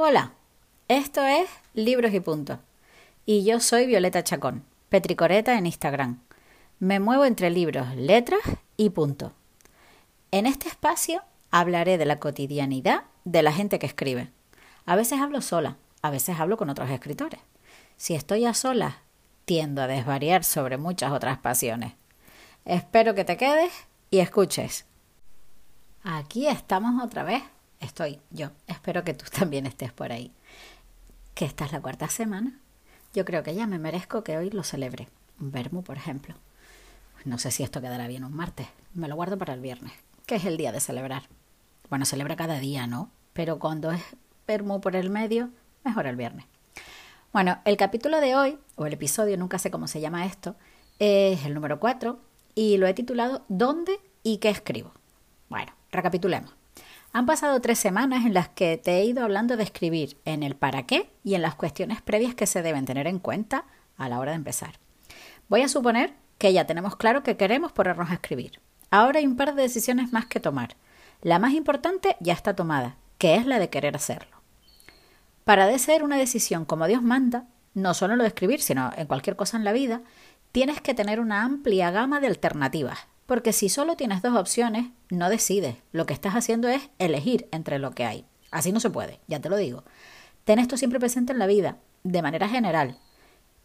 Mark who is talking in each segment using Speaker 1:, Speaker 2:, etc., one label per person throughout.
Speaker 1: Hola, esto es Libros y Punto. Y yo soy Violeta Chacón, Petricoreta en Instagram. Me muevo entre libros, letras y punto. En este espacio hablaré de la cotidianidad de la gente que escribe. A veces hablo sola, a veces hablo con otros escritores. Si estoy a solas, tiendo a desvariar sobre muchas otras pasiones. Espero que te quedes y escuches. Aquí estamos otra vez estoy yo. Espero que tú también estés por ahí. Que esta es la cuarta semana. Yo creo que ya me merezco que hoy lo celebre. Un por ejemplo. No sé si esto quedará bien un martes. Me lo guardo para el viernes, que es el día de celebrar. Bueno, celebra cada día, ¿no? Pero cuando es vermú por el medio, mejor el viernes. Bueno, el capítulo de hoy, o el episodio, nunca sé cómo se llama esto, es el número 4 y lo he titulado ¿Dónde y qué escribo? Bueno, recapitulemos. Han pasado tres semanas en las que te he ido hablando de escribir en el para qué y en las cuestiones previas que se deben tener en cuenta a la hora de empezar. Voy a suponer que ya tenemos claro que queremos ponernos a escribir. Ahora hay un par de decisiones más que tomar. La más importante ya está tomada, que es la de querer hacerlo. Para de ser una decisión como Dios manda, no solo lo de escribir, sino en cualquier cosa en la vida, tienes que tener una amplia gama de alternativas, porque si solo tienes dos opciones, no decides. Lo que estás haciendo es elegir entre lo que hay. Así no se puede, ya te lo digo. Ten esto siempre presente en la vida, de manera general.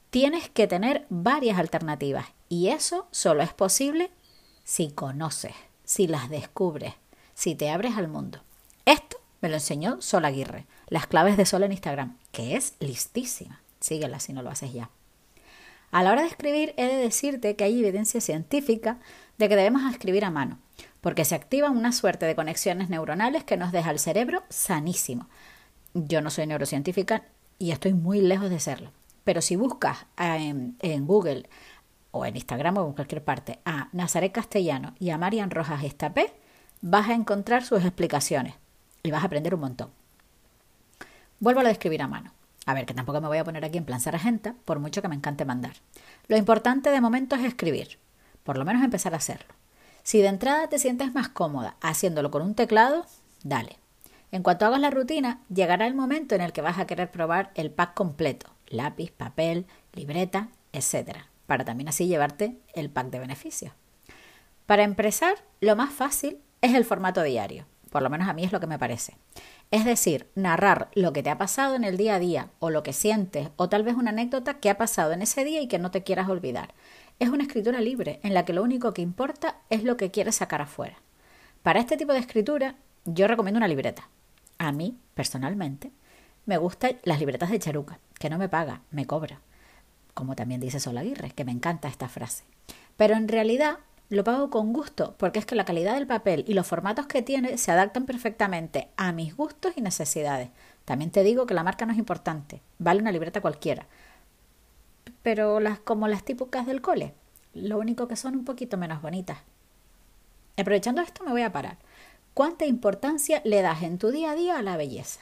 Speaker 1: Tienes que tener varias alternativas y eso solo es posible si conoces, si las descubres, si te abres al mundo. Esto me lo enseñó Sol Aguirre, las claves de Sol en Instagram, que es listísima. Síguela si no lo haces ya. A la hora de escribir he de decirte que hay evidencia científica de que debemos escribir a mano, porque se activan una suerte de conexiones neuronales que nos deja el cerebro sanísimo. Yo no soy neurocientífica y estoy muy lejos de serlo, pero si buscas en, en Google o en Instagram o en cualquier parte a Nazaret Castellano y a Marian Rojas Estapé, vas a encontrar sus explicaciones y vas a aprender un montón. Vuelvo a escribir a mano. A ver, que tampoco me voy a poner aquí en plan sargenta, por mucho que me encante mandar. Lo importante de momento es escribir, por lo menos empezar a hacerlo. Si de entrada te sientes más cómoda haciéndolo con un teclado, dale. En cuanto hagas la rutina, llegará el momento en el que vas a querer probar el pack completo, lápiz, papel, libreta, etc., para también así llevarte el pack de beneficios. Para empezar, lo más fácil es el formato diario, por lo menos a mí es lo que me parece. Es decir, narrar lo que te ha pasado en el día a día o lo que sientes o tal vez una anécdota que ha pasado en ese día y que no te quieras olvidar. Es una escritura libre en la que lo único que importa es lo que quieres sacar afuera. Para este tipo de escritura yo recomiendo una libreta. A mí, personalmente, me gustan las libretas de Charuca, que no me paga, me cobra. Como también dice Sol Aguirre, que me encanta esta frase. Pero en realidad lo pago con gusto, porque es que la calidad del papel y los formatos que tiene se adaptan perfectamente a mis gustos y necesidades. También te digo que la marca no es importante, vale una libreta cualquiera. Pero las como las típicas del cole, lo único que son un poquito menos bonitas. Aprovechando esto me voy a parar. ¿Cuánta importancia le das en tu día a día a la belleza?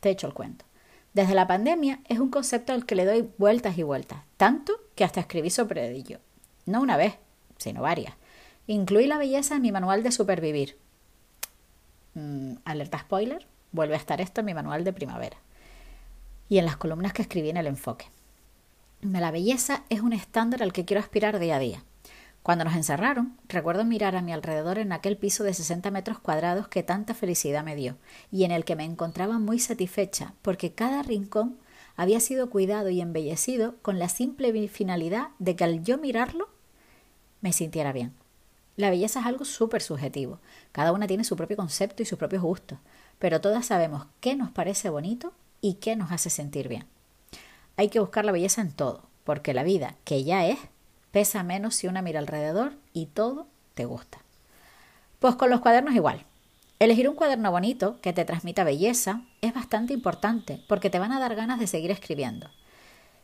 Speaker 1: Te echo el cuento. Desde la pandemia es un concepto al que le doy vueltas y vueltas, tanto que hasta escribí sobre ello. No una vez, sino varias. Incluí la belleza en mi manual de supervivir. Mm, alerta spoiler, vuelve a estar esto en mi manual de primavera. Y en las columnas que escribí en el enfoque. La belleza es un estándar al que quiero aspirar día a día. Cuando nos encerraron, recuerdo mirar a mi alrededor en aquel piso de 60 metros cuadrados que tanta felicidad me dio, y en el que me encontraba muy satisfecha, porque cada rincón había sido cuidado y embellecido con la simple finalidad de que al yo mirarlo me sintiera bien. La belleza es algo súper subjetivo. Cada una tiene su propio concepto y sus propios gustos, pero todas sabemos qué nos parece bonito y qué nos hace sentir bien. Hay que buscar la belleza en todo, porque la vida, que ya es, pesa menos si una mira alrededor y todo te gusta. Pues con los cuadernos igual. Elegir un cuaderno bonito que te transmita belleza es bastante importante porque te van a dar ganas de seguir escribiendo.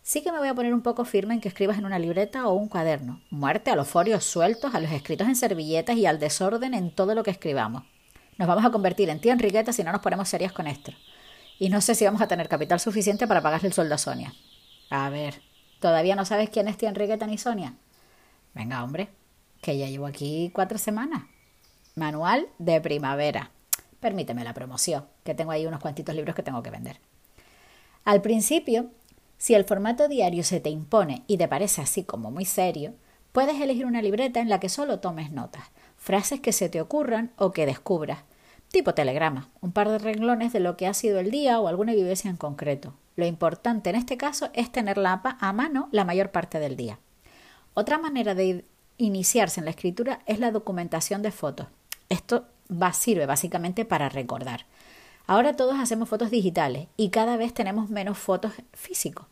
Speaker 1: Sí que me voy a poner un poco firme en que escribas en una libreta o un cuaderno. Muerte a los folios sueltos, a los escritos en servilletas y al desorden en todo lo que escribamos. Nos vamos a convertir en tía Enriqueta si no nos ponemos serias con esto. Y no sé si vamos a tener capital suficiente para pagarle el sueldo a Sonia. A ver, ¿todavía no sabes quién es tía Enriqueta ni Sonia? Venga, hombre, que ya llevo aquí cuatro semanas. Manual de primavera. permíteme la promoción, que tengo ahí unos cuantitos libros que tengo que vender. Al principio, si el formato diario se te impone y te parece así como muy serio, puedes elegir una libreta en la que solo tomes notas, frases que se te ocurran o que descubras, tipo telegrama, un par de renglones de lo que ha sido el día o alguna vivencia en concreto. Lo importante en este caso es tenerla a mano la mayor parte del día. Otra manera de iniciarse en la escritura es la documentación de fotos. Esto va, sirve básicamente para recordar. Ahora todos hacemos fotos digitales y cada vez tenemos menos fotos físicos.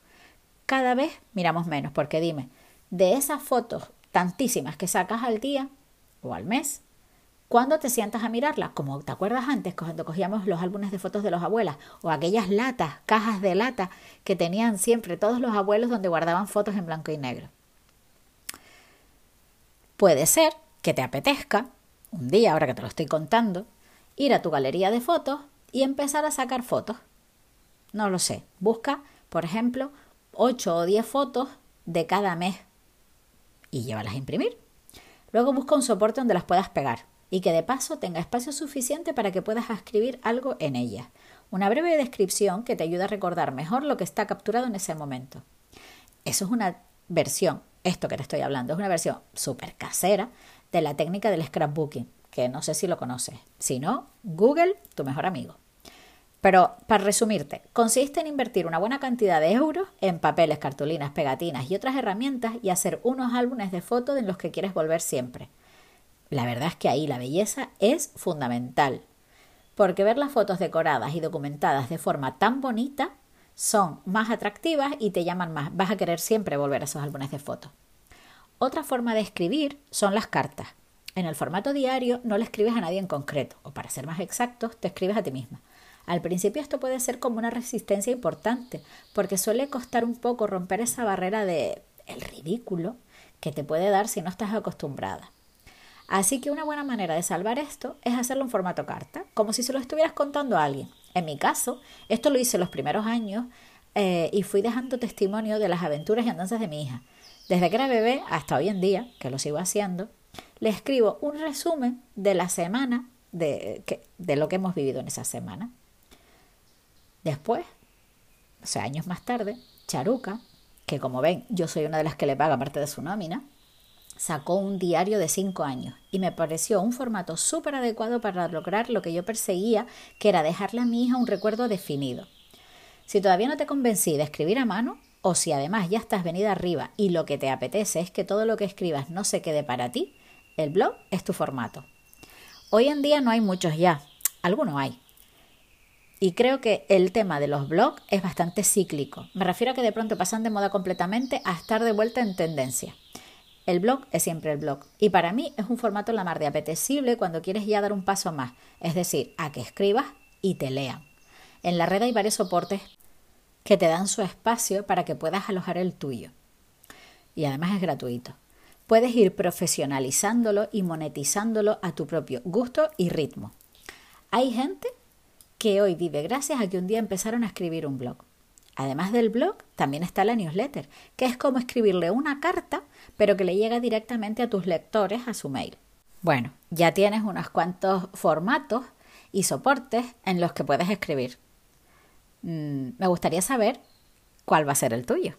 Speaker 1: Cada vez miramos menos, porque dime, de esas fotos tantísimas que sacas al día o al mes, ¿cuándo te sientas a mirarlas? Como te acuerdas antes, cuando cogíamos los álbumes de fotos de los abuelas o aquellas latas, cajas de lata que tenían siempre todos los abuelos donde guardaban fotos en blanco y negro. Puede ser que te apetezca, un día, ahora que te lo estoy contando, ir a tu galería de fotos y empezar a sacar fotos. No lo sé. Busca, por ejemplo, 8 o 10 fotos de cada mes y llévalas a imprimir. Luego busca un soporte donde las puedas pegar y que de paso tenga espacio suficiente para que puedas escribir algo en ellas. Una breve descripción que te ayude a recordar mejor lo que está capturado en ese momento. Eso es una versión, esto que te estoy hablando, es una versión súper casera de la técnica del scrapbooking, que no sé si lo conoces. Si no, Google, tu mejor amigo. Pero, para resumirte, consiste en invertir una buena cantidad de euros en papeles, cartulinas, pegatinas y otras herramientas y hacer unos álbumes de fotos en los que quieres volver siempre. La verdad es que ahí la belleza es fundamental, porque ver las fotos decoradas y documentadas de forma tan bonita son más atractivas y te llaman más. Vas a querer siempre volver a esos álbumes de fotos. Otra forma de escribir son las cartas. En el formato diario no le escribes a nadie en concreto, o para ser más exactos, te escribes a ti misma. Al principio esto puede ser como una resistencia importante, porque suele costar un poco romper esa barrera de el ridículo que te puede dar si no estás acostumbrada. Así que una buena manera de salvar esto es hacerlo en formato carta, como si se lo estuvieras contando a alguien. En mi caso, esto lo hice los primeros años eh, y fui dejando testimonio de las aventuras y andanzas de mi hija. Desde que era bebé hasta hoy en día, que lo sigo haciendo, le escribo un resumen de la semana, de, de lo que hemos vivido en esa semana. Después, o sea, años más tarde, Charuca, que como ven, yo soy una de las que le paga parte de su nómina, sacó un diario de cinco años y me pareció un formato súper adecuado para lograr lo que yo perseguía, que era dejarle a mi hija un recuerdo definido. Si todavía no te convencí de escribir a mano, o si además ya estás venida arriba y lo que te apetece es que todo lo que escribas no se quede para ti, el blog es tu formato. Hoy en día no hay muchos ya, algunos hay, y creo que el tema de los blogs es bastante cíclico. Me refiero a que de pronto pasan de moda completamente a estar de vuelta en tendencia. El blog es siempre el blog y para mí es un formato la mar de apetecible cuando quieres ya dar un paso más, es decir, a que escribas y te lean. En la red hay varios soportes que te dan su espacio para que puedas alojar el tuyo. Y además es gratuito. Puedes ir profesionalizándolo y monetizándolo a tu propio gusto y ritmo. Hay gente que hoy vive gracias a que un día empezaron a escribir un blog. Además del blog, también está la newsletter, que es como escribirle una carta, pero que le llega directamente a tus lectores a su mail. Bueno, ya tienes unos cuantos formatos y soportes en los que puedes escribir. Mm, me gustaría saber cuál va a ser el tuyo.